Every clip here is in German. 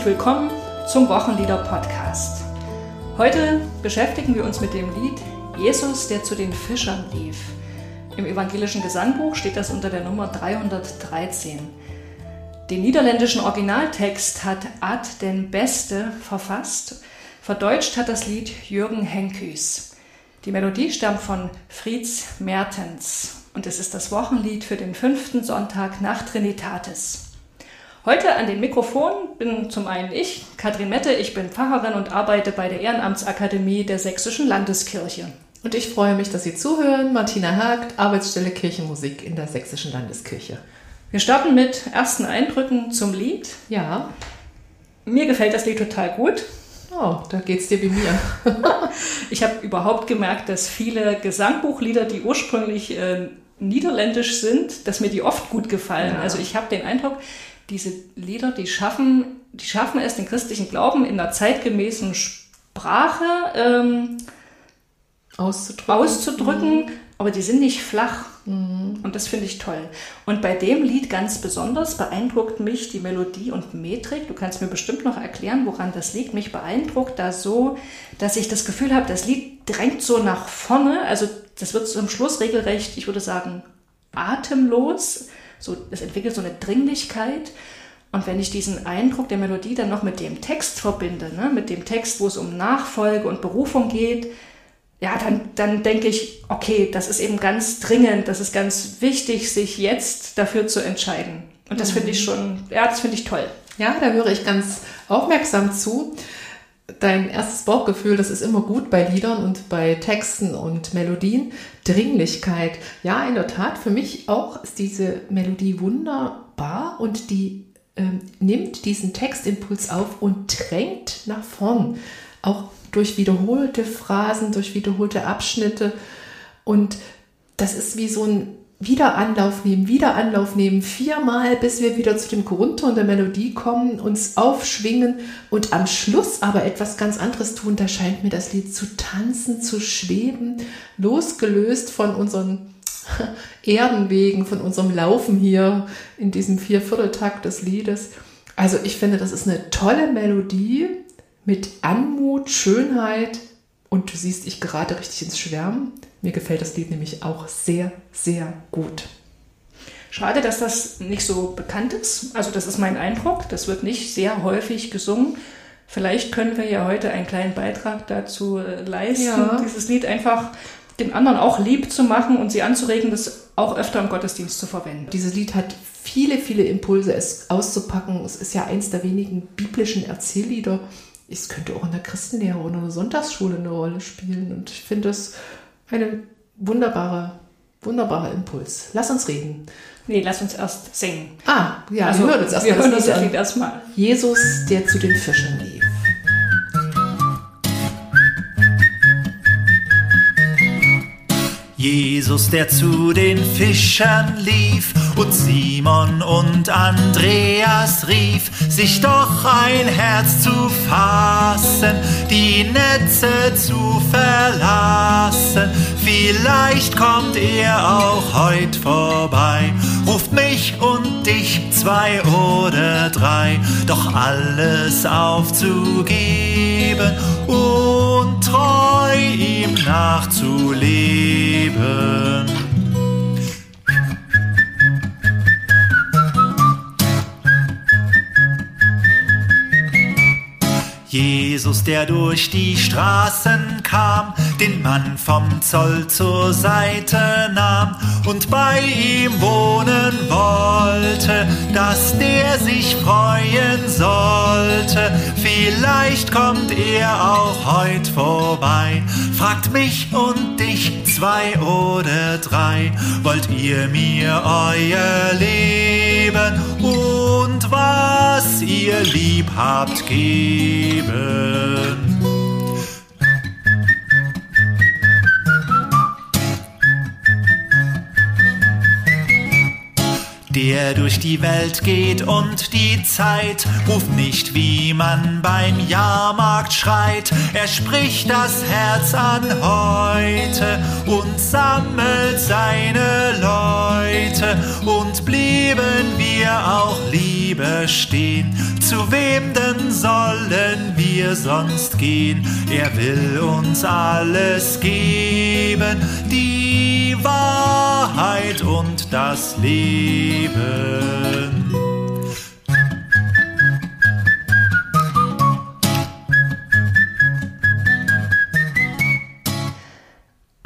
Herzlich willkommen zum Wochenlieder-Podcast. Heute beschäftigen wir uns mit dem Lied Jesus, der zu den Fischern lief. Im evangelischen Gesangbuch steht das unter der Nummer 313. Den niederländischen Originaltext hat Ad den Beste verfasst. Verdeutscht hat das Lied Jürgen Henküs. Die Melodie stammt von Fritz Mertens und es ist das Wochenlied für den fünften Sonntag nach Trinitatis. Heute an den Mikrofon bin zum einen ich, Katrin Mette, ich bin Pfarrerin und arbeite bei der Ehrenamtsakademie der Sächsischen Landeskirche. Und ich freue mich, dass Sie zuhören. Martina Hagt, Arbeitsstelle Kirchenmusik in der Sächsischen Landeskirche. Wir starten mit ersten Eindrücken zum Lied. Ja, Mir gefällt das Lied total gut. oh, da geht's dir wie mir. Ich habe überhaupt gemerkt, dass viele Gesangbuchlieder, die ursprünglich äh, niederländisch sind, dass mir die oft gut gefallen. Ja. Also ich habe den Eindruck, diese Lieder, die schaffen, die schaffen es, den christlichen Glauben in einer zeitgemäßen Sprache ähm, Auszudrücken. auszudrücken, aber die sind nicht flach. Und das finde ich toll. Und bei dem Lied ganz besonders beeindruckt mich die Melodie und Metrik. Du kannst mir bestimmt noch erklären, woran das liegt. Mich beeindruckt da so, dass ich das Gefühl habe, das Lied drängt so nach vorne. Also das wird zum Schluss regelrecht, ich würde sagen, atemlos. So, es entwickelt so eine Dringlichkeit. Und wenn ich diesen Eindruck der Melodie dann noch mit dem Text verbinde, ne, mit dem Text, wo es um Nachfolge und Berufung geht, ja, dann, dann denke ich, okay, das ist eben ganz dringend, das ist ganz wichtig, sich jetzt dafür zu entscheiden. Und das finde ich schon, ja, das finde ich toll. Ja, da höre ich ganz aufmerksam zu. Dein erstes Bauchgefühl, das ist immer gut bei Liedern und bei Texten und Melodien. Dringlichkeit. Ja, in der Tat, für mich auch ist diese Melodie wunderbar und die ähm, nimmt diesen Textimpuls auf und drängt nach vorn. Auch durch wiederholte Phrasen, durch wiederholte Abschnitte. Und das ist wie so ein Wiederanlauf nehmen, Wiederanlauf nehmen, viermal, bis wir wieder zu dem Grundton der Melodie kommen, uns aufschwingen und am Schluss aber etwas ganz anderes tun. Da scheint mir das Lied zu tanzen, zu schweben, losgelöst von unseren Erdenwegen, von unserem Laufen hier in diesem Viervierteltakt des Liedes. Also ich finde, das ist eine tolle Melodie mit Anmut, Schönheit und du siehst, ich gerate richtig ins Schwärmen. Mir gefällt das Lied nämlich auch sehr, sehr gut. Schade, dass das nicht so bekannt ist. Also das ist mein Eindruck. Das wird nicht sehr häufig gesungen. Vielleicht können wir ja heute einen kleinen Beitrag dazu äh, leisten, Ja. dieses Lied einfach den anderen auch lieb zu machen und sie anzuregen, das auch öfter im Gottesdienst zu verwenden. Dieses Lied hat viele, viele Impulse, es auszupacken. Es ist ja eins der wenigen biblischen Erzähllieder. Es könnte auch in der Christenlehre oder in der Sonntagsschule eine Rolle spielen. Und ich finde das eine wunderbare, wunderbarer Impuls. Lass uns reden. Nee, lass uns erst singen. Ah, ja, also, wir hören uns erst wir hören das Lied erstmal. Jesus, der zu den Fischern lief. Jesus, der zu den Fischern lief und Simon und Andreas rief, sich doch ein Herz zu fassen, die Netze zu verlassen. Vielleicht kommt er auch heut vorbei, ruft mich und dich zwei oder drei, doch alles aufzugeben und treu ihm nachzuleben. Jesus, der durch die Straßen kam, den Mann vom Zoll zur Seite nahm und bei ihm wohnen wollte, dass der sich freuen sollte. Vielleicht kommt er auch heut vorbei, fragt mich und dich zwei oder drei, wollt ihr mir euer Leben und was ihr lieb habt geben? Der durch die Welt geht und die Zeit ruft nicht, wie man beim Jahrmarkt schreit. Er spricht das Herz an heute und sammelt seine Leute und blieben wir auch lieber stehen. Zu wem denn sollen wir sonst gehen? Er will uns alles geben, die Wahrheit und das Leben.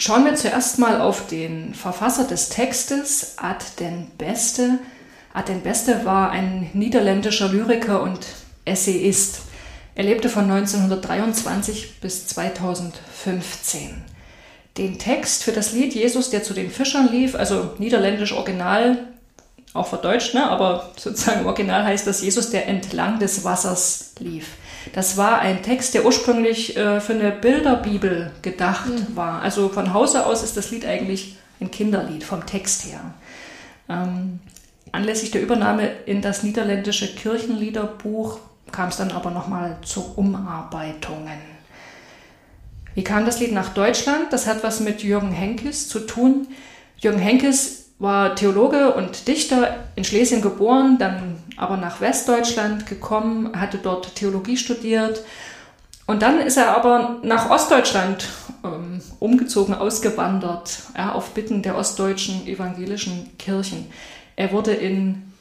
Schauen wir zuerst mal auf den Verfasser des Textes, Ad den Beste. Ad den Beste war ein niederländischer Lyriker und Essayist. Er lebte von 1923 bis 2015. Den Text für das Lied Jesus, der zu den Fischern lief, also niederländisch Original, auch verdeutscht, ne? aber sozusagen im Original heißt das Jesus, der entlang des Wassers lief. Das war ein Text, der ursprünglich äh, für eine Bilderbibel gedacht mhm. war. Also von Hause aus ist das Lied eigentlich ein Kinderlied vom Text her. Ähm, anlässlich der Übernahme in das niederländische Kirchenliederbuch kam es dann aber nochmal zu Umarbeitungen. Wie kam das Lied nach Deutschland? Das hat was mit Jürgen Henkes zu tun. Jürgen Henkes war Theologe und Dichter in Schlesien geboren, dann aber nach Westdeutschland gekommen, hatte dort Theologie studiert und dann ist er aber nach Ostdeutschland ähm, umgezogen, ausgewandert, ja, auf Bitten der ostdeutschen evangelischen Kirchen. Er wurde in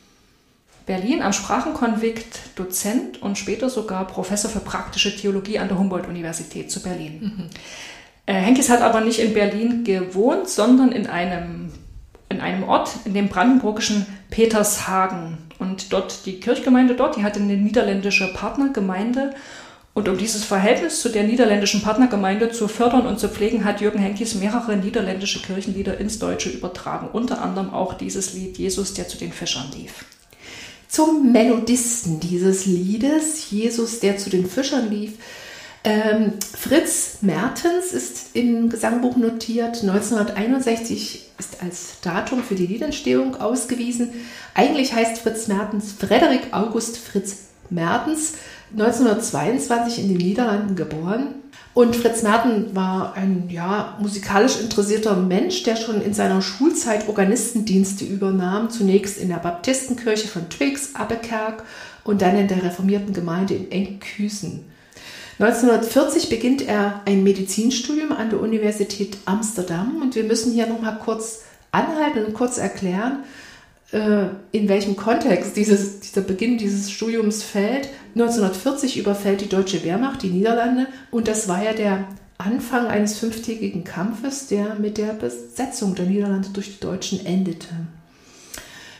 Berlin am Sprachenkonvikt Dozent und später sogar Professor für praktische Theologie an der Humboldt-Universität zu Berlin. Mhm. Äh, Henkes hat aber nicht in Berlin gewohnt, sondern in einem in einem Ort, in dem brandenburgischen Petershagen. Und dort die Kirchgemeinde dort, die hatte eine niederländische Partnergemeinde. Und um dieses Verhältnis zu der niederländischen Partnergemeinde zu fördern und zu pflegen, hat Jürgen Henkis mehrere niederländische Kirchenlieder ins Deutsche übertragen. Unter anderem auch dieses Lied Jesus, der zu den Fischern lief. Zum Melodisten dieses Liedes, Jesus, der zu den Fischern lief, ähm, Fritz Mertens ist im Gesangbuch notiert. 1961 ist als Datum für die Liedentstehung ausgewiesen. Eigentlich heißt Fritz Mertens Frederik August Fritz Mertens, 1922 in den Niederlanden geboren. Und Fritz Merten war ein ja, musikalisch interessierter Mensch, der schon in seiner Schulzeit Organistendienste übernahm. Zunächst in der Baptistenkirche von Twix, Abbekerk und dann in der reformierten Gemeinde in Enkhuizen. 1940 beginnt er ein Medizinstudium an der Universität Amsterdam und wir müssen hier nochmal kurz anhalten und kurz erklären, äh, in welchem Kontext dieses, dieser Beginn dieses Studiums fällt. 1940 überfällt die deutsche Wehrmacht die Niederlande und das war ja der Anfang eines fünftägigen Kampfes, der mit der Besetzung der Niederlande durch die Deutschen endete.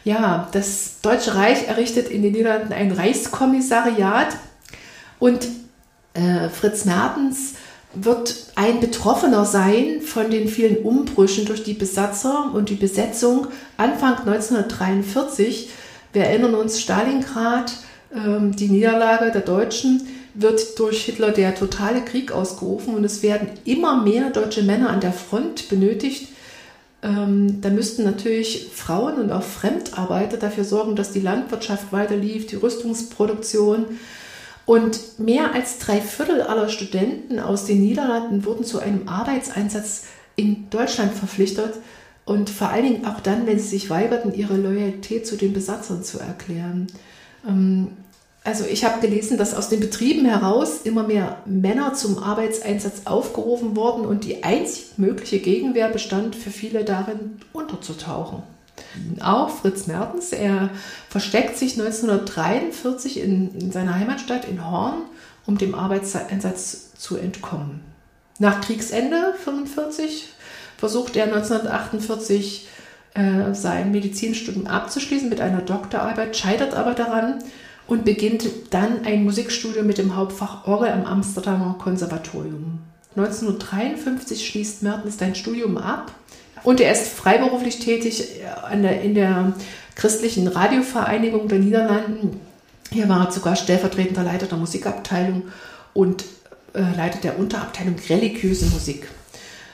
Ja, das Deutsche Reich errichtet in den Niederlanden ein Reichskommissariat und äh, Fritz Mertens wird ein Betroffener sein von den vielen Umbrüchen durch die Besatzer und die Besetzung Anfang 1943. Wir erinnern uns, Stalingrad, ähm, die Niederlage der Deutschen, wird durch Hitler der totale Krieg ausgerufen und es werden immer mehr deutsche Männer an der Front benötigt. Ähm, da müssten natürlich Frauen und auch Fremdarbeiter dafür sorgen, dass die Landwirtschaft weiterlief, die Rüstungsproduktion. Und mehr als drei Viertel aller Studenten aus den Niederlanden wurden zu einem Arbeitseinsatz in Deutschland verpflichtet und vor allen Dingen auch dann, wenn sie sich weigerten, ihre Loyalität zu den Besatzern zu erklären. Ähm, also ich habe gelesen, dass aus den Betrieben heraus immer mehr Männer zum Arbeitseinsatz aufgerufen wurden und die einzig mögliche Gegenwehr bestand für viele darin, unterzutauchen auch Fritz Mertens. Er versteckt sich 1943 in, in seiner Heimatstadt in Horn, um dem Arbeitseinsatz zu entkommen. Nach Kriegsende 1945 versucht er 1948 äh, sein Medizinstudium abzuschließen mit einer Doktorarbeit, scheitert aber daran und beginnt dann ein Musikstudium mit dem Hauptfach Orgel am Amsterdamer Konservatorium. 1953 schließt Mertens sein Studium ab und er ist freiberuflich tätig an der, in der christlichen Radiovereinigung der Niederlanden. Hier war er sogar stellvertretender Leiter der Musikabteilung und äh, leitet der Unterabteilung religiöse Musik.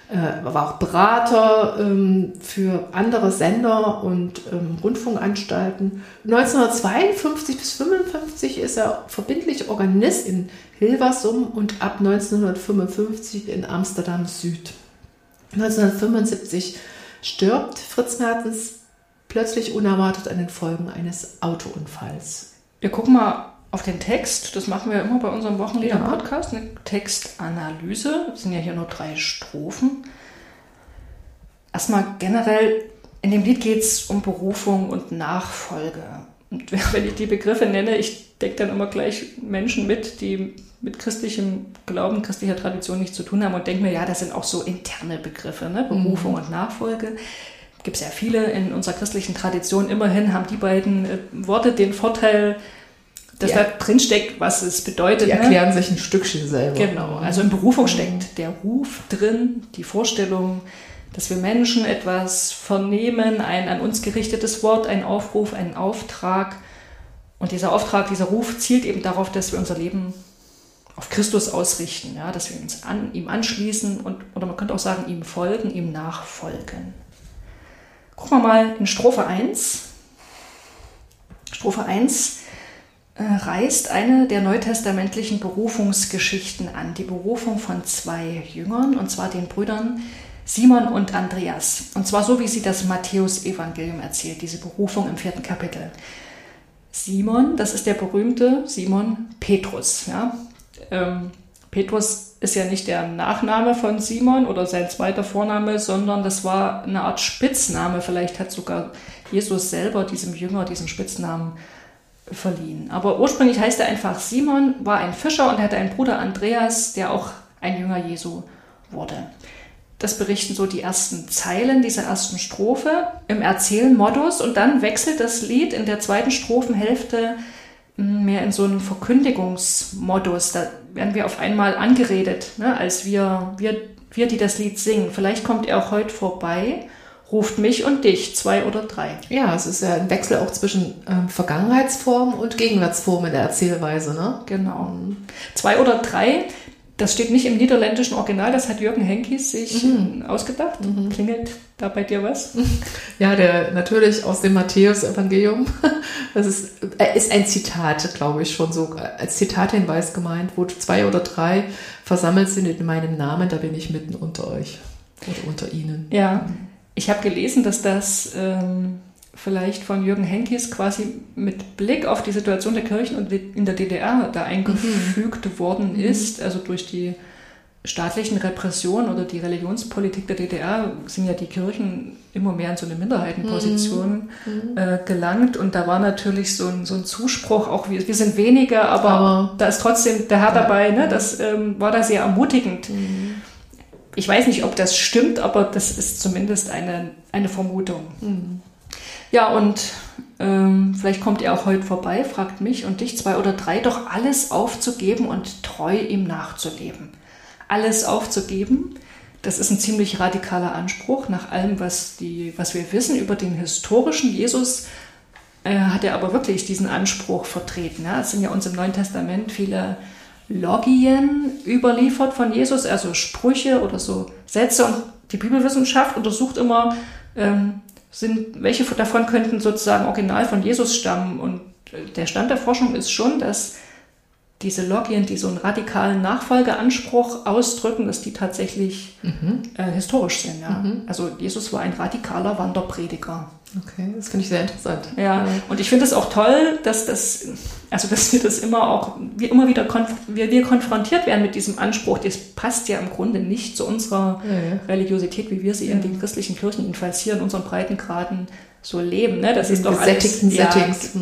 Äh, war auch Berater ähm, für andere Sender und ähm, Rundfunkanstalten. 1952 bis 1955 ist er verbindlich Organist in Hilversum und ab 1955 in Amsterdam Süd. 1975 stirbt Fritz Mertens plötzlich unerwartet an den Folgen eines Autounfalls. Wir gucken mal auf den Text. Das machen wir immer bei unserem Wochenlieder-Podcast. Eine Textanalyse. Das sind ja hier nur drei Strophen. Erstmal generell, in dem Lied geht es um Berufung und Nachfolge. Und wenn ich die Begriffe nenne, ich denke dann immer gleich Menschen mit, die mit christlichem Glauben, christlicher Tradition nichts zu tun haben und denke mir, ja, das sind auch so interne Begriffe, ne? Berufung mhm. und Nachfolge. Gibt es ja viele in unserer christlichen Tradition. Immerhin haben die beiden äh, Worte den Vorteil, dass ja. da drin steckt, was es bedeutet. Die ne? erklären ne? sich ein Stückchen selber. Genau. Also in Berufung steckt der Ruf drin, die Vorstellung, dass wir Menschen etwas vernehmen, ein an uns gerichtetes Wort, ein Aufruf, einen Auftrag. Und dieser Auftrag, dieser Ruf zielt eben darauf, dass wir unser Leben auf Christus ausrichten, ja, dass wir uns an ihm anschließen und, oder man könnte auch sagen, ihm folgen, ihm nachfolgen. Gucken wir mal in Strophe 1. Strophe 1 äh, reißt eine der neutestamentlichen Berufungsgeschichten an, die Berufung von zwei Jüngern, und zwar den Brüdern Simon und Andreas. Und zwar so, wie sie das Matthäus-Evangelium erzählt, diese Berufung im vierten Kapitel. Simon, das ist der berühmte Simon Petrus. Ja? ähm, Petrus ist ja nicht der Nachname von Simon oder sein zweiter Vorname, sondern das war eine Art Spitzname. Vielleicht hat sogar Jesus selber diesem Jünger diesen Spitznamen verliehen. Aber ursprünglich heißt er einfach Simon, war ein Fischer und hatte einen Bruder Andreas, der auch ein Jünger Jesu wurde. Das berichten so die ersten Zeilen dieser ersten Strophe im Erzählmodus und dann wechselt das Lied in der zweiten Strophenhälfte mehr in so einem Verkündigungsmodus. Da werden wir auf einmal angeredet, ne, als wir, wir, wir, die das Lied singen. Vielleicht kommt er auch heute vorbei, ruft mich und dich, zwei oder drei. Ja, es ist ja ein Wechsel auch zwischen ähm, Vergangenheitsform und Gegenwartsform in der Erzählweise. Ne? Genau. Zwei oder drei, das steht nicht im niederländischen Original, das hat Jürgen Henkis sich mhm. ausgedacht. Mhm. Klingelt da bei dir was? Ja, der natürlich aus dem Matthäus-Evangelium. Das ist, ist ein Zitat, glaube ich, schon so als Zitathinweis gemeint, wo zwei oder drei versammelt sind in meinem Namen, da bin ich mitten unter euch oder unter ihnen. Ja, ich habe gelesen, dass das ähm, vielleicht von Jürgen Henkis quasi mit Blick auf die Situation der Kirchen und in der DDR da eingefügt mhm. worden mhm. ist, also durch die staatlichen Repressionen oder die Religionspolitik der DDR sind ja die Kirchen immer mehr in so eine Minderheitenposition mhm. äh, gelangt und da war natürlich so ein, so ein Zuspruch, auch wir, wir sind weniger, aber, aber, da ist trotzdem der Herr ja, dabei, ne? das ähm, war da sehr ermutigend. Mhm. Ich weiß nicht, ob das stimmt, aber das ist zumindest eine, eine Vermutung. Mhm. Ja, und ähm, vielleicht kommt ihr auch heute vorbei, fragt mich und dich, zwei oder drei, doch alles aufzugeben und treu ihm nachzuleben. Alles aufzugeben, das ist ein ziemlich radikaler Anspruch. Nach allem, was, die, was wir wissen über den historischen Jesus, äh, hat er aber wirklich diesen Anspruch vertreten. Ja? Es sind ja uns im Neuen Testament viele Logien überliefert von Jesus, also Sprüche oder so Sätze. Und die Bibelwissenschaft untersucht immer, ähm, sind, welche davon könnten sozusagen original von Jesus stammen? Und der Stand der Forschung ist schon, dass diese Logien, die so einen radikalen Nachfolgeanspruch ausdrücken, dass die tatsächlich mhm. äh, historisch sind. Ja. Mhm. Also Jesus war ein radikaler Wanderprediger. Okay, das finde ich sehr interessant. Ja, und ich finde es auch toll, dass das, also dass wir das immer auch, wir immer wieder konf wir, wir konfrontiert werden mit diesem Anspruch. Das passt ja im Grunde nicht zu unserer ja. Religiosität, wie wir sie ja. in den christlichen Kirchen, jedenfalls hier in unseren Breitengraden so leben. Ne? Das ist doch alles ja,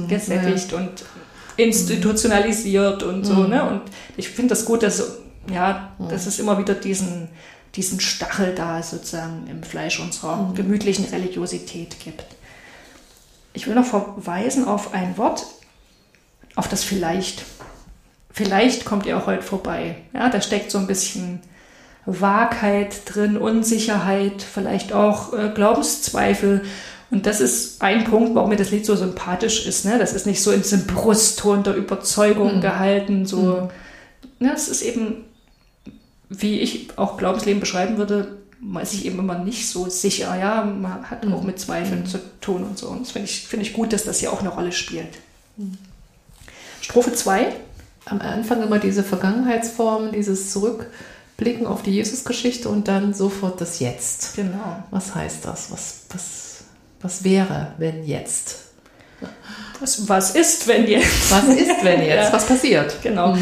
gesättigt und institutionalisiert und so. Mhm. Ne? Und ich finde das gut, dass, ja, dass es immer wieder diesen, diesen Stachel da sozusagen im Fleisch unserer gemütlichen Religiosität gibt. Ich will noch verweisen auf ein Wort, auf das vielleicht. Vielleicht kommt ihr auch heute vorbei. Ja, da steckt so ein bisschen Wahrheit drin, Unsicherheit, vielleicht auch äh, Glaubenszweifel. Und das ist ein Punkt, warum mir das Lied so sympathisch ist. Ne? Das ist nicht so in diesem Brustton der Überzeugung gehalten. So, ne? Es ist eben, wie ich auch Glaubensleben beschreiben würde, man ist sich eben immer nicht so sicher. Ja, man hat auch mit Zweifeln zu tun und so. Und das finde ich, finde ich gut, dass das hier auch eine Rolle spielt. Strophe 2. Am Anfang immer diese Vergangenheitsform, dieses Zurückblicken auf die Jesusgeschichte und dann sofort das Jetzt. Genau. Was heißt das? Was, was, was wäre, wenn jetzt? Was, was ist, wenn jetzt? Was ist, wenn jetzt? Ja. Was passiert? Genau.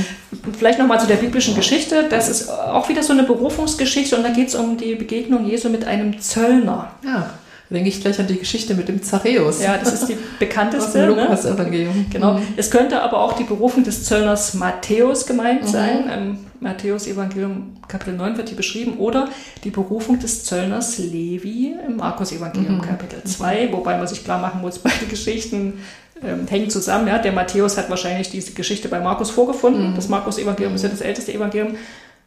Vielleicht nochmal zu der biblischen Geschichte. Das ist auch wieder so eine Berufungsgeschichte und da geht es um die Begegnung Jesu mit einem Zöllner. Ja, da denke ich gleich an die Geschichte mit dem Zareus. Ja, das ist die aus bekannteste. dem ne? Lukas-Evangelium. Genau. Mhm. Es könnte aber auch die Berufung des Zöllners Matthäus gemeint sein. Im Matthäus Evangelium Kapitel 9 wird die beschrieben. Oder die Berufung des Zöllners Levi im Markus Evangelium Kapitel 2. Wobei man sich klar machen muss, beide Geschichten ähm, hängen zusammen. Ja? Der Matthäus hat wahrscheinlich diese Geschichte bei Markus vorgefunden. Das Markus Evangelium ist ja das älteste Evangelium.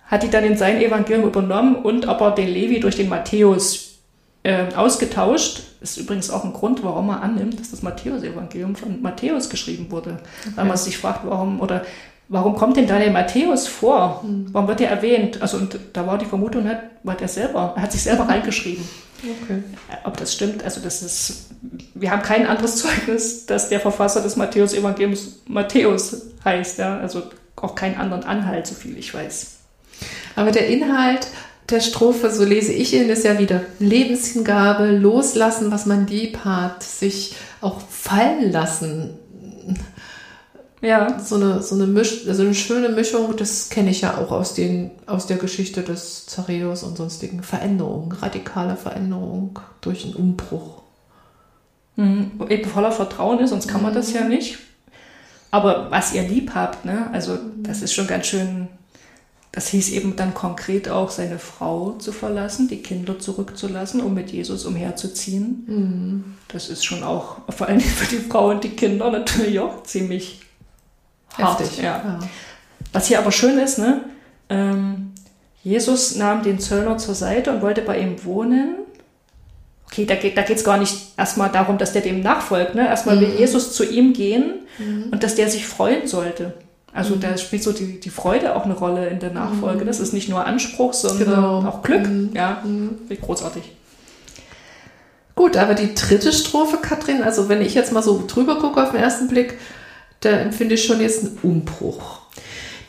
Hat die dann in sein Evangelium übernommen und aber den Levi durch den Matthäus ähm, ausgetauscht. Ist übrigens auch ein Grund, warum man annimmt, dass das Matthäus-Evangelium von Matthäus geschrieben wurde. Weil man sich fragt, warum oder warum kommt denn da der Matthäus vor? Warum wird er erwähnt? Also und da war die Vermutung, ne, war der selber, er hat sich selber reingeschrieben. Okay. Ob das stimmt, also das ist, wir haben kein anderes Zeugnis, dass der Verfasser des Matthäus-Evangeliums Matthäus heißt, ja, also auch keinen anderen Anhalt, so viel ich weiß. Aber der Inhalt der Strophe, so lese ich ihn, ist ja wieder Lebenshingabe, loslassen, was man lieb hat, sich auch fallen lassen. Ja, So eine, so eine, Misch, also eine schöne Mischung, das kenne ich ja auch aus, den, aus der Geschichte des Zareus und sonstigen Veränderungen, radikale Veränderung durch einen Umbruch. Mhm. eben voller Vertrauen ist, sonst kann man das ja nicht. Aber was ihr lieb habt, ne, also das ist schon ganz schön, das hieß eben dann konkret auch, seine Frau zu verlassen, die Kinder zurückzulassen, um mit Jesus umherzuziehen. Das ist schon auch, vor allem für die Frau und die Kinder natürlich auch ziemlich hart. Heftig. Ja. Was hier aber schön ist, ne, ähm, Jesus nahm den Zöllner zur Seite und wollte bei ihm wohnen. Okay, da geht geht's gar nicht erstmal darum, dass der dem nachfolgt. Ne? Erstmal will Jesus zu ihm gehen und dass der sich freuen sollte. Also da spielt so die, die Freude auch eine Rolle in der Nachfolge. Das ist nicht nur Anspruch, sondern Genau. auch Glück. Ja, finde ich großartig. Gut, aber die dritte Strophe, Katrin, also wenn ich jetzt mal so drüber gucke auf den ersten Blick, da empfinde ich schon jetzt einen Umbruch.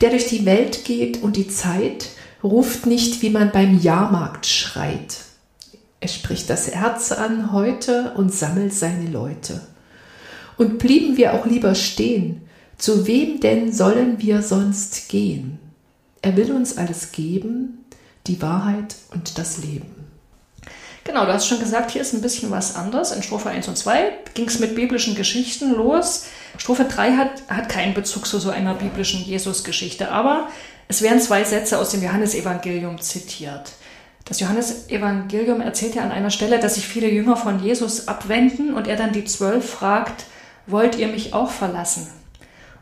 Der durch die Welt geht und die Zeit ruft nicht, wie man beim Jahrmarkt schreit. Er spricht das Herz an heute und sammelt seine Leute. Und blieben wir auch lieber stehen, zu wem denn sollen wir sonst gehen? Er will uns alles geben, die Wahrheit und das Leben. Genau, du hast schon gesagt, hier ist ein bisschen was anders. In Strophe 1 und 2 ging es mit biblischen Geschichten los. Strophe 3 hat, hat keinen Bezug zu so einer biblischen Jesus-Geschichte, aber es werden zwei Sätze aus dem Johannesevangelium zitiert. Das Johannesevangelium erzählt ja an einer Stelle, dass sich viele Jünger von Jesus abwenden und er dann die Zwölf fragt, wollt ihr mich auch verlassen?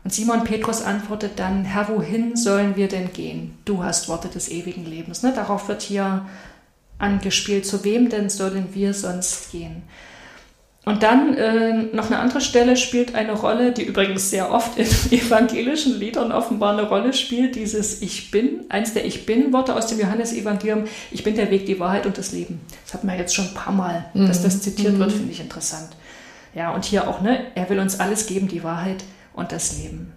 Und Simon Petrus antwortet dann, Herr, wohin sollen wir denn gehen? Du hast Worte des ewigen Lebens. Ne? Darauf wird hier angespielt, zu wem denn sollen wir sonst gehen? Und dann äh, noch eine andere Stelle spielt eine Rolle, die übrigens sehr oft in evangelischen Liedern offenbar eine Rolle spielt, dieses Ich bin, eins der Ich bin-Worte aus dem Johannesevangelium, ich bin der Weg, die Wahrheit und das Leben. Das hat man jetzt schon ein paar Mal, dass das zitiert wird, finde ich interessant. Ja, und hier auch, ne, er will uns alles geben, die Wahrheit und das Leben.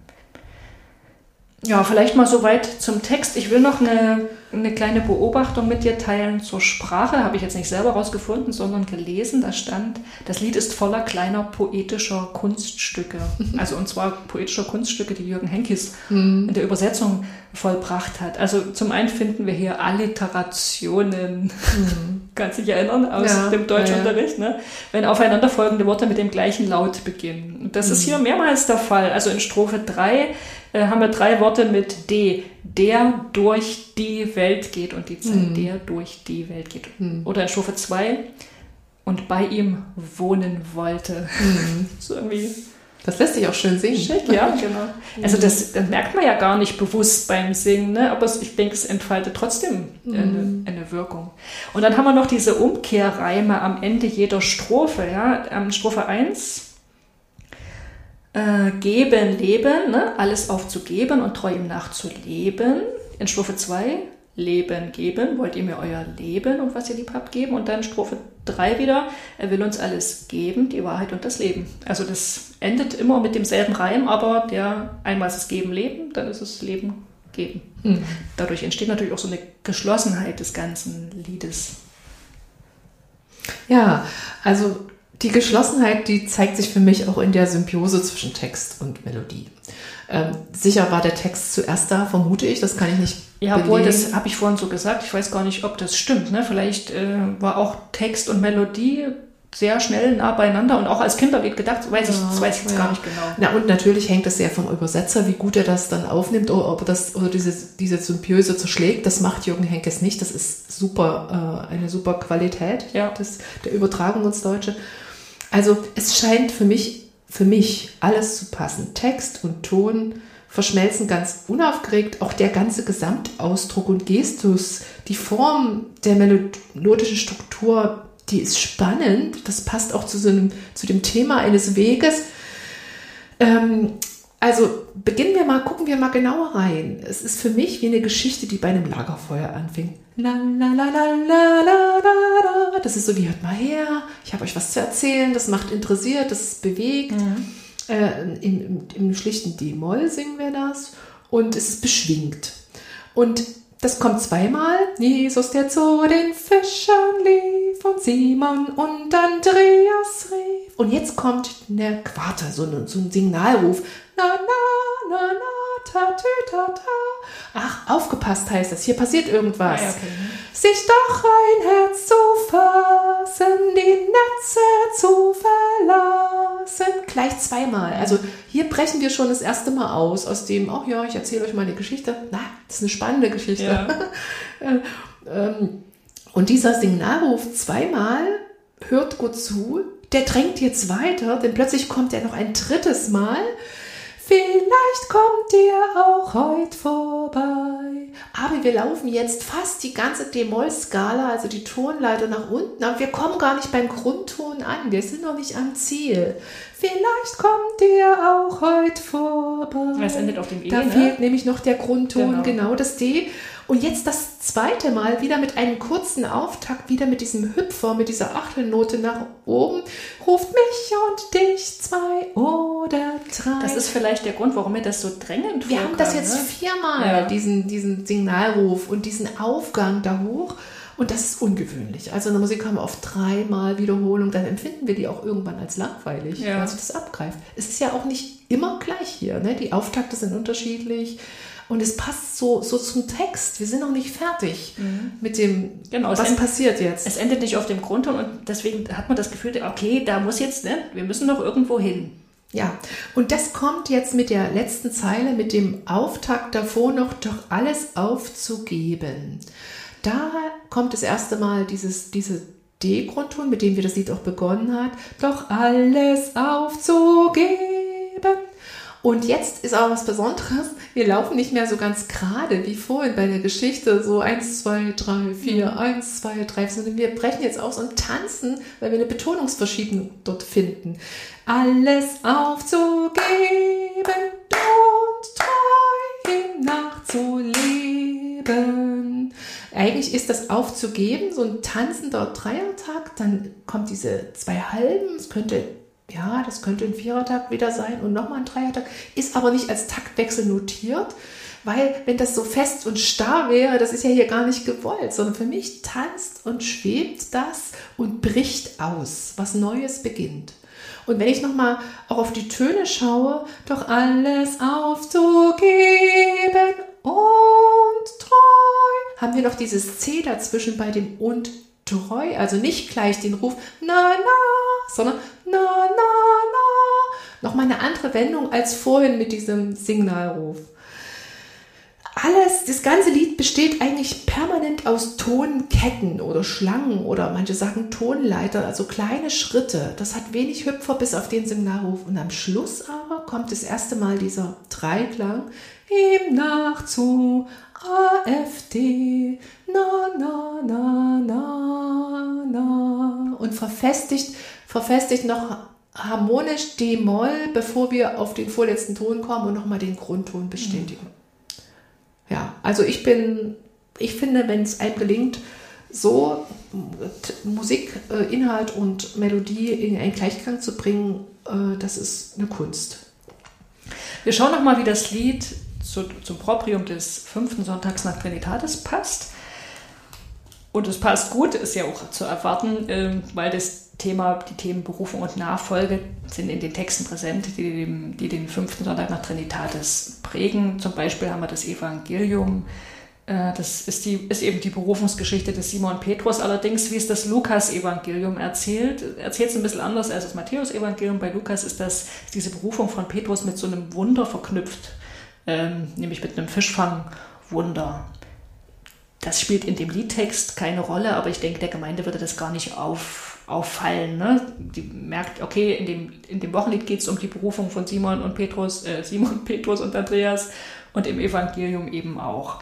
Ja, vielleicht mal soweit zum Text. Ich will noch eine, eine kleine Beobachtung mit dir teilen zur Sprache. Habe ich jetzt nicht selber rausgefunden, sondern gelesen. Da stand, das Lied ist voller kleiner poetischer Kunststücke. Also und zwar poetischer Kunststücke, die Jürgen Henkis in der Übersetzung vollbracht hat. Also zum einen finden wir hier Alliterationen. Kannst dich erinnern aus Ja, dem Deutschunterricht, ja, ne? wenn aufeinanderfolgende Worte mit dem gleichen Laut beginnen. Das ist hier mehrmals der Fall. Also in Strophe 3 äh, haben wir drei Worte mit D. Der durch die Welt geht und die Zeit, Mhm. der durch die Welt geht. Oder in Strophe 2 und bei ihm wohnen wollte. Mhm. so irgendwie Das lässt sich auch schön singen. schick, ja, genau. Also das, das merkt man ja gar nicht bewusst beim Singen, ne? aber ich denke, es entfaltet trotzdem eine, eine Wirkung. Und dann haben wir noch diese Umkehrreime am Ende jeder Strophe. Ja? Ähm, Strophe 1 äh, geben, leben, ne? alles aufzugeben und treu ihm nachzuleben. In Strophe 2 leben, geben, wollt ihr mir euer Leben und was ihr lieb habt geben. Und dann Strophe 3 wieder, er will uns alles geben, die Wahrheit und das Leben. Also das endet immer mit demselben Reim, aber der einmal ist es geben, leben, dann ist es Leben, geben. Dadurch entsteht natürlich auch so eine Geschlossenheit des ganzen Liedes. Ja, also die Geschlossenheit, die zeigt sich für mich auch in der Symbiose zwischen Text und Melodie. Ähm, sicher war der Text zuerst da, vermute ich, das kann ich nicht Ja, obwohl, das habe ich vorhin so gesagt. Ich weiß gar nicht, ob das stimmt. Ne? Vielleicht äh, war auch Text und Melodie sehr schnell nah beieinander und auch als Kinderlied gedacht. Weiß ich, das weiß ich jetzt Ja. gar nicht genau. Na und natürlich hängt es sehr vom Übersetzer, wie gut er das dann aufnimmt oder ob er das oder diese, diese Symbiose zerschlägt. Das macht Jürgen Henkes nicht. Das ist super, äh, eine super Qualität Ja. des, der Übertragung ins Deutsche. Also es scheint für mich, für mich alles zu passen. Text und Ton verschmelzen ganz unaufgeregt. Auch der ganze Gesamtausdruck und Gestus, die Form der melodischen Struktur, die ist spannend. Das passt auch zu, so einem, zu dem Thema eines Weges. Ähm, also beginnen wir mal, gucken wir mal genauer rein. Es ist für mich wie eine Geschichte, die bei einem Lagerfeuer anfing. Das ist so wie, hört mal her, ich habe euch was zu erzählen, das macht interessiert, das bewegt. Äh, im, im, schlichten D-Moll singen wir das und es ist beschwingt. Und das kommt zweimal. Jesus, der zu den Fischern lief und Simon und Andreas rief. Und jetzt kommt der Quarter, so so ein Signalruf. Na, na, na, na, ta, tü, ta, ta. Ach, aufgepasst heißt das. Hier passiert irgendwas. Ah, ja, okay. Sich doch ein Herz zu fassen, die Netze zu verlassen. Gleich zweimal. Also hier brechen wir schon das erste Mal aus, aus dem, ach ja, ich erzähle euch mal eine Geschichte. Na, das ist eine spannende Geschichte. Ja. Ähm, Und dieser Signalruf zweimal, hört gut zu, der drängt jetzt weiter, denn plötzlich kommt er noch ein drittes Mal. Vielleicht kommt ihr auch heute vorbei. Aber wir laufen jetzt fast die ganze D-Moll-Skala, also die Tonleiter nach unten, aber wir kommen gar nicht beim Grundton an. Wir sind noch nicht am Ziel. Vielleicht kommt ihr auch heute vorbei. Es endet auf dem E, Da ne? fehlt nämlich noch der Grundton, Genau. genau. das D. Und jetzt das zweite Mal wieder mit einem kurzen Auftakt, wieder mit diesem Hüpfer, mit dieser Achtelnote nach oben. Ruft mich und dich zwei oder drei. Das ist vielleicht der Grund, warum mir das so drängend Wir haben das vorkam, jetzt ne? viermal, Ja. diesen, diesen Signalruf und diesen Aufgang da hoch. Und das ist ungewöhnlich. Also in der Musik haben wir oft dreimal Wiederholung, dann empfinden wir die auch irgendwann als langweilig, Ja. weil sich das abgreift. Es ist ja auch nicht immer gleich hier. Ne? Die Auftakte sind unterschiedlich und es passt so, so zum Text. Wir sind noch nicht fertig mit dem, Genau, was passiert jetzt. Es endet nicht auf dem Grundton und deswegen hat man das Gefühl, okay, da muss jetzt, ne, wir müssen noch irgendwo hin. Ja, und das kommt jetzt mit der letzten Zeile, mit dem Auftakt davor noch, doch alles aufzugeben. Da kommt das erste Mal dieses, diese D-Grundton, mit dem wir das Lied auch begonnen hat, doch alles aufzugeben. Und jetzt ist auch was Besonderes. Wir laufen nicht mehr so ganz gerade wie vorhin bei der Geschichte, so eins, zwei, drei, vier, eins, zwei, drei, sondern wir brechen jetzt aus und tanzen, weil wir eine Betonungsverschiebung dort finden. Alles aufzugeben und treu ihm nachzuleben. Eigentlich ist das aufzugeben, so ein tanzender Dreiertakt, dann kommt diese zwei Halben, es könnte ja, das könnte ein Vierertakt wieder sein und nochmal ein Dreiertakt, ist aber nicht als Taktwechsel notiert, weil wenn das so fest und starr wäre, das ist ja hier gar nicht gewollt, sondern für mich tanzt und schwebt das und bricht aus, was Neues beginnt. Und wenn ich nochmal auch auf die Töne schaue, doch alles aufzugeben und treu, haben wir noch dieses C dazwischen bei dem und treu, also nicht gleich den Ruf na na, sondern na na na. Nochmal eine andere Wendung als vorhin mit diesem Signalruf. alles, das ganze Lied besteht eigentlich permanent aus Tonketten oder Schlangen oder manche sagen Tonleiter, also kleine Schritte. Das hat wenig Hüpfer bis auf den Signalruf. Und am Schluss aber kommt das erste Mal dieser Dreiklang im Nachzug AfD, na, na, na, na, na und verfestigt, verfestigt noch harmonisch D-Moll, bevor wir auf den vorletzten Ton kommen und nochmal den Grundton bestätigen. Mhm. Ja, also ich bin, ich finde, wenn es einem gelingt, so Musik, äh, Inhalt und Melodie in einen Gleichklang zu bringen, äh, das ist eine Kunst. Wir schauen nochmal, wie das Lied zu, zum Proprium des fünften Sonntags nach Trinitatis passt. Und es passt gut, ist ja auch zu erwarten, äh, weil das Thema, die Themen Berufung und Nachfolge sind in den Texten präsent, die, den, die den fünften Sonntag nach Trinitatis prägen. Zum Beispiel haben wir das Evangelium. Äh, das ist, die, ist eben die Berufungsgeschichte des Simon Petrus. Allerdings, wie es das Lukas-Evangelium erzählt, erzählt es ein bisschen anders als das Matthäus-Evangelium. Bei Lukas ist das diese Berufung von Petrus mit so einem Wunder verknüpft, ähm, nämlich mit einem Fischfangwunder. Das spielt in dem Liedtext keine Rolle, aber ich denke, der Gemeinde würde das gar nicht auf, auffallen. Ne? Die merkt, okay, in dem, in dem Wochenlied geht es um die Berufung von Simon und Petrus, äh, Simon, Petrus und Andreas und im Evangelium eben auch.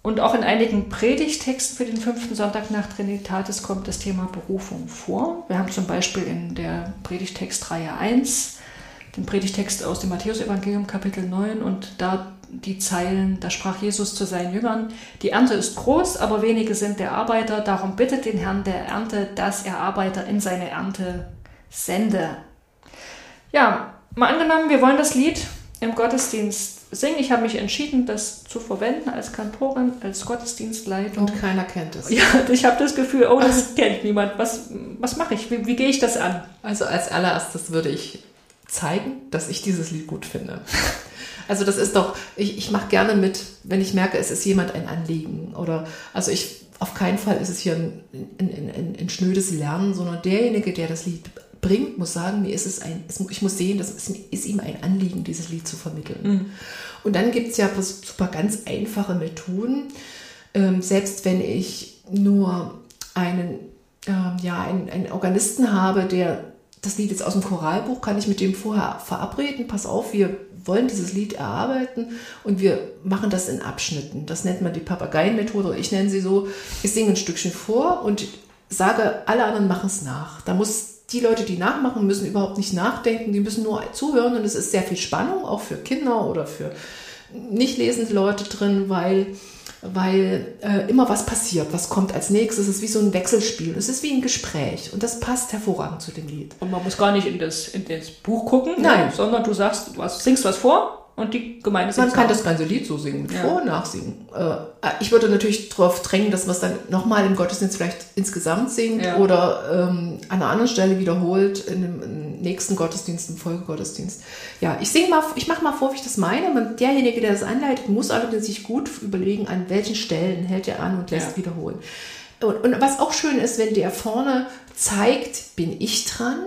Und auch in einigen Predigtexten für den fünften Sonntag nach Trinitatis kommt das Thema Berufung vor. Wir haben zum Beispiel in der Predigtextreihe 1 den Predigtext aus dem Matthäusevangelium Kapitel 9 und da die Zeilen, da sprach Jesus zu seinen Jüngern, die Ernte ist groß, aber wenige sind der Arbeiter, darum bittet den Herrn der Ernte, dass er Arbeiter in seine Ernte sende. Ja, mal angenommen, wir wollen das Lied im Gottesdienst singen. Ich habe mich entschieden, das zu verwenden als Kantorin, als Gottesdienstleitung. Und keiner kennt es. Ja, ich habe das Gefühl, oh, das kennt niemand. Was, was mache ich? Wie, wie gehe ich das an? Also als allererstes würde ich zeigen, dass ich dieses Lied gut finde. Also das ist doch, ich, ich mache gerne mit, wenn ich merke, es ist jemand ein Anliegen. Oder also ich, auf keinen Fall ist es hier ein, ein, ein, ein schnödes Lernen, sondern derjenige, der das Lied bringt, muss sagen, mir ist es ein, ich muss sehen, das ist, ist ihm ein Anliegen, dieses Lied zu vermitteln. Mhm. Und dann gibt es ja super ganz einfache Methoden. Ähm, selbst wenn ich nur einen, ähm, ja, einen, einen Organisten habe, der das Lied jetzt aus dem Choralbuch, kann ich mit dem vorher verabreden, pass auf, wir wollen dieses Lied erarbeiten und wir machen das in Abschnitten. Das nennt man die Papageienmethode, ich nenne sie so. Ich singe ein Stückchen vor und sage, alle anderen machen es nach. Da muss die Leute, die nachmachen, müssen überhaupt nicht nachdenken, die müssen nur zuhören und es ist sehr viel Spannung, auch für Kinder oder für nicht lesende Leute drin, weil weil äh, immer was passiert, was kommt als nächstes. Es ist wie so ein Wechselspiel, es ist wie ein Gespräch und das passt hervorragend zu dem Lied. Und man muss gar nicht in das, in das Buch gucken, Nein. Ne? sondern du sagst, du singst was vor und die Gemeinde singt Man kann das ganze Lied so singen, mit ja. Vor- und Nachsingen. Äh, ich würde natürlich darauf drängen, dass man es dann nochmal im Gottesdienst vielleicht insgesamt singt ja. oder ähm, an einer anderen Stelle wiederholt in dem nächsten Gottesdienst, im Folgegottesdienst. Ja, ich singe mal, ich mache mal vor, wie ich das meine. Man, derjenige, der das anleitet, muss allerdings sich gut überlegen, an welchen Stellen hält er an und lässt ja. wiederholen. Und, und was auch schön ist, wenn der vorne zeigt, bin ich dran,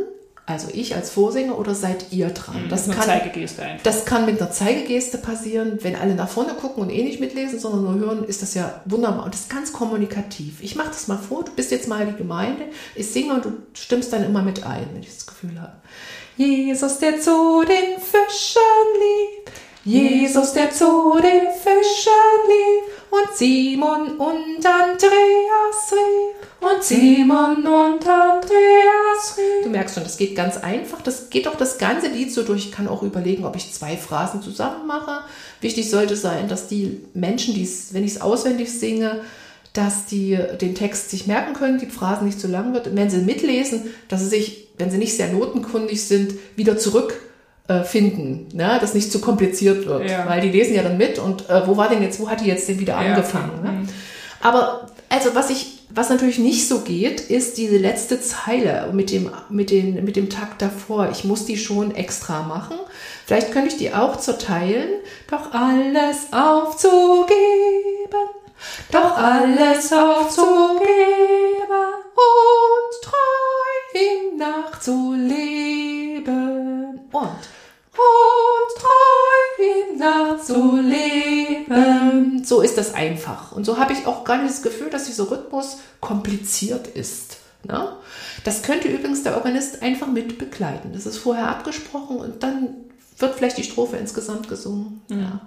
also ich als Vorsänger oder seid ihr dran? Mhm. Das, kann, Zeigegeste einfach. das kann mit einer Zeigegeste passieren. Wenn alle nach vorne gucken und eh nicht mitlesen, sondern nur hören, ist das ja wunderbar. Und das ist ganz kommunikativ. Ich mache das mal vor, du bist jetzt mal die Gemeinde, ich singe und du stimmst dann immer mit ein, wenn ich das Gefühl habe. Jesus, der zu den Fischern lief, Jesus, der zu den Fischern lief, und Simon und Andreas rief, und Simon und Andreas Du merkst schon, das geht ganz einfach. Das geht auch das ganze Lied so durch. Ich kann auch überlegen, ob ich zwei Phrasen zusammen mache. Wichtig sollte sein, dass die Menschen, die's, wenn ich es auswendig singe, dass die den Text sich merken können, die Phrasen nicht zu lang wird. Und wenn sie mitlesen, dass sie sich, wenn sie nicht sehr notenkundig sind, wieder zurück äh, finden, ne? dass nicht zu kompliziert wird, ja. weil die lesen ja dann mit und äh, wo war denn jetzt, wo hat die jetzt denn wieder ja, angefangen? Ne? Mhm. Aber also was ich was natürlich nicht so geht, ist diese letzte Zeile mit dem, mit, den, mit dem Takt davor. Ich muss die schon extra machen. Vielleicht könnte ich die auch zerteilen. Doch alles aufzugeben, doch alles aufzugeben und treu ihm nachzuleben. Und, und treu ihm nachzuleben so ist das einfach. Und so habe ich auch gar nicht das Gefühl, dass dieser Rhythmus kompliziert ist. Ne? Das könnte übrigens der Organist einfach mit begleiten. Das ist vorher abgesprochen und dann wird vielleicht die Strophe insgesamt gesungen. Ja.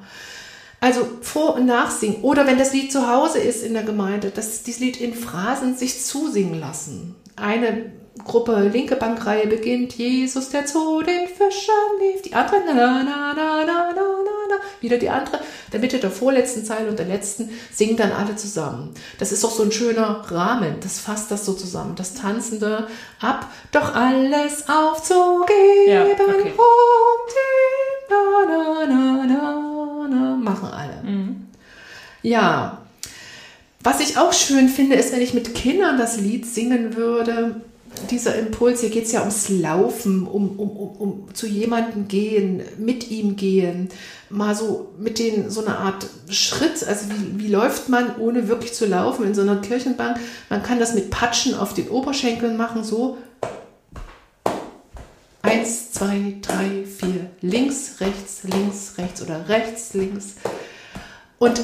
Also Vor- und Nachsingen. Oder wenn das Lied zu Hause ist in der Gemeinde, dass dieses Lied in Phrasen sich zusingen lassen. Eine Gruppe, linke Bankreihe beginnt, Jesus, der zu den Fischern lief. Die andere, na, na, na, na, na, na, na. Wieder die andere. Der Mitte der vorletzten Zeile und der letzten singen dann alle zusammen. Das ist doch so ein schöner Rahmen. Das fasst das so zusammen. Das Tanzende ab, doch alles aufzugeben. Ja, okay. Um die, na, na, na, na, na, machen alle. Ja. Was ich auch schön finde, ist, wenn ich mit Kindern das Lied singen würde, dieser Impuls, hier geht es ja ums Laufen, um, um, um, um zu jemandem gehen, mit ihm gehen, mal so mit denen so eine Art Schritt, also wie, wie läuft man, ohne wirklich zu laufen in so einer Kirchenbank. Man kann das mit Patschen auf den Oberschenkeln machen, so eins, zwei, drei, vier, links, rechts, links, rechts oder rechts, links. Und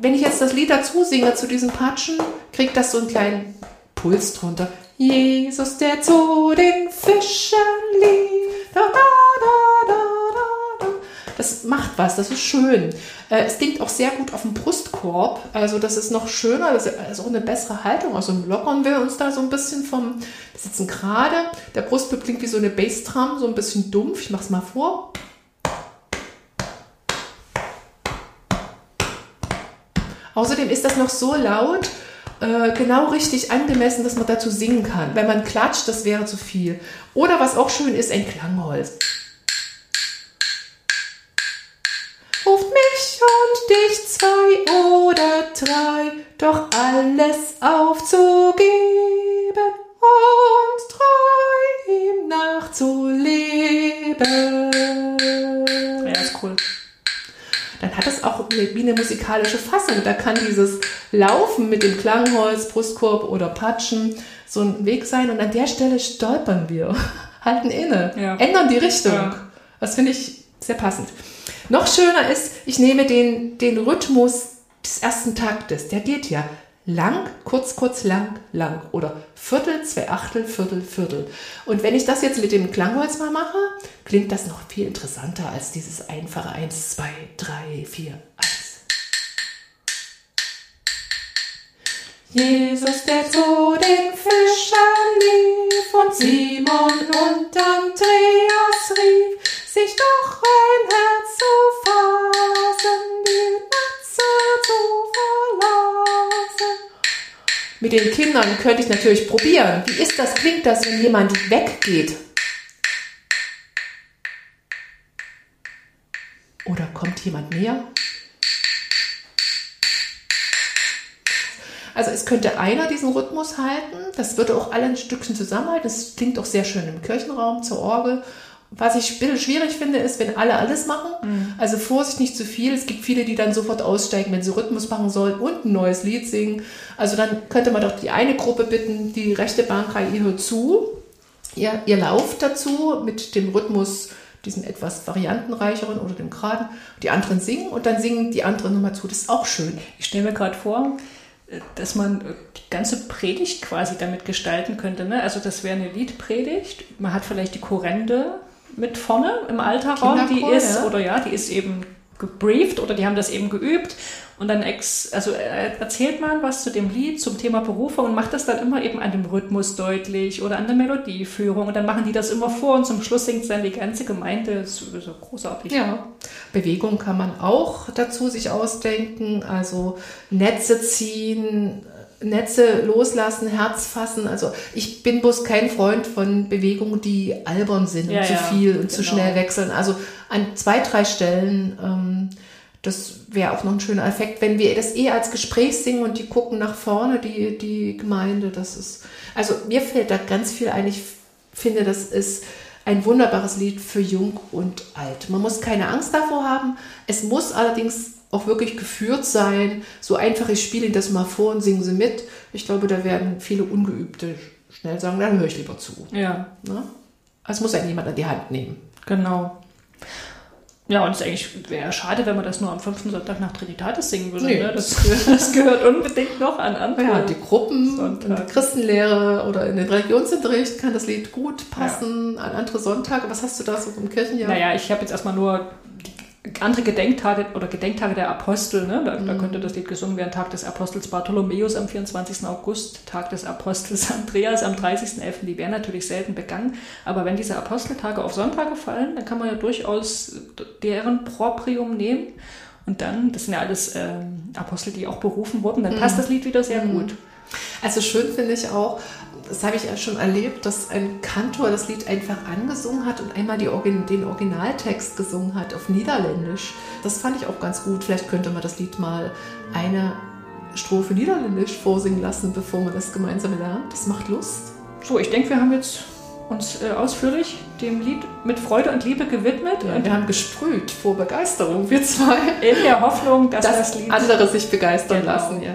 wenn ich jetzt das Lied dazu singe zu diesem Patschen, kriegt das so einen kleinen Puls drunter. Jesus, der zu den Fischern lief. Da, da, da, da, da, da. Das macht was, das ist schön. Äh, Es klingt auch sehr gut auf dem Brustkorb, also das ist noch schöner, das ist auch eine bessere Haltung. Also lockern wir uns da so ein bisschen vom, sitzen gerade, der Brustkorb klingt wie so eine Bassdrum, so ein bisschen dumpf. Ich mach's mal vor. Außerdem ist das noch so laut, äh, genau richtig angemessen, dass man dazu singen kann. Wenn man klatscht, das wäre zu viel. Oder was auch schön ist, ein Klangholz. Ruft mich und dich zwei oder drei, doch alles aufzugeben hat auch wie eine musikalische Fassung. Da kann dieses Laufen mit dem Klangholz, Brustkorb oder Patschen so ein Weg sein. Und an der Stelle stolpern wir, halten inne, Ja. ändern die Richtung. Ja. Das finde ich sehr passend. Noch schöner ist, ich nehme den, den Rhythmus des ersten Taktes. Der geht ja lang, kurz, kurz, lang, lang. Oder Viertel, zwei Achtel, Viertel, Viertel. Und wenn ich das jetzt mit dem Klangholz mal mache, klingt das noch viel interessanter als dieses einfache 1, 2, 3, 4, 1. Jesus, der zu den Fischern lief und Simon und Andreas rief, sich doch ein Herz zu fassen, die Netze zu verlassen. Mit den Kindern könnte ich natürlich probieren. Wie ist das? Klingt das, wenn jemand weggeht? Oder kommt jemand näher? Also es könnte einer diesen Rhythmus halten, das würde auch alle ein Stückchen zusammenhalten. Das klingt auch sehr schön im Kirchenraum zur Orgel. Was ich ein bisschen schwierig finde, ist, wenn alle alles machen. Also Vorsicht, nicht zu viel. Es gibt viele, die dann sofort aussteigen, wenn sie Rhythmus machen sollen und ein neues Lied singen. Also dann könnte man doch die eine Gruppe bitten, die rechte Bankreihe, ihr hört zu. Ihr, ihr lauft dazu mit dem Rhythmus, diesem etwas variantenreicheren oder dem geraden. Die anderen singen und dann singen die anderen nochmal zu. Das ist auch schön. Ich stelle mir gerade vor, äh, dass man äh, die ganze Predigt quasi damit gestalten könnte. Ne? Also das wäre eine Liedpredigt. Man hat vielleicht die Korrende mit vorne im Altarraum, die ist, oder ja, die ist eben gebrieft oder die haben das eben geübt. Und dann ex, also äh, erzählt man was zu dem Lied, zum Thema Berufung und macht das dann immer eben an dem Rhythmus deutlich oder an der Melodieführung. Und dann machen die das immer vor und zum Schluss singt dann die ganze Gemeinde. Das ist so großartig. Ja, Bewegung kann man auch dazu sich ausdenken, also Netze ziehen, Netze loslassen, Herz fassen. Also ich bin bloß kein Freund von Bewegungen, die albern sind Ja, und zu ja, viel und zu genau. schnell wechseln. Also an zwei, drei Stellen, ähm, das wäre auch noch ein schöner Effekt, wenn wir das eh als Gespräch singen und die gucken nach vorne, die, die Gemeinde. Das ist, also mir fällt da ganz viel ein. Ich finde, das ist ein wunderbares Lied für Jung und Alt. Man muss keine Angst davor haben. Es muss allerdings auch wirklich geführt sein. So einfach, ich spiele Ihnen das mal vor und singen Sie mit. Ich glaube, da werden viele Ungeübte schnell sagen, dann höre ich lieber zu. ja. Ne? Also es muss einen jemand an die Hand nehmen. Genau. Ja, und es eigentlich wäre schade, wenn man das nur am fünften Sonntag nach Trinitatis singen würde. Nee. Ne? Das, das gehört unbedingt noch an andere. Ja, die Gruppen, Sonntag. in der Christenlehre oder in den Religionsunterricht kann das Lied gut passen an andere Sonntage. Was hast du da so im Kirchenjahr? Naja, ich habe jetzt erstmal nur andere Gedenktage oder Gedenktage der Apostel. Ne? Da, da könnte das Lied gesungen werden. Tag des Apostels Bartholomäus am 24. August, Tag des Apostels Andreas am 30.11. Die werden natürlich selten begangen. Aber wenn diese Aposteltage auf Sonntage fallen, dann kann man ja durchaus deren Proprium nehmen. Und dann, das sind ja alles ähm, Apostel, die auch berufen wurden, dann passt das Lied wieder sehr gut. Also schön finde ich auch, das habe ich ja schon erlebt, dass ein Kantor das Lied einfach angesungen hat und einmal Origin den Originaltext gesungen hat auf Niederländisch. Das fand ich auch ganz gut. Vielleicht könnte man das Lied mal eine Strophe Niederländisch vorsingen lassen, bevor man das gemeinsam lernt. Das macht Lust. So, ich denke, wir haben jetzt uns äh, ausführlich dem Lied mit Freude und Liebe gewidmet Ja, und wir haben gesprüht vor Begeisterung, wir zwei. in der Hoffnung, dass Dass das Lied andere sich begeistern Genau. lassen, ja.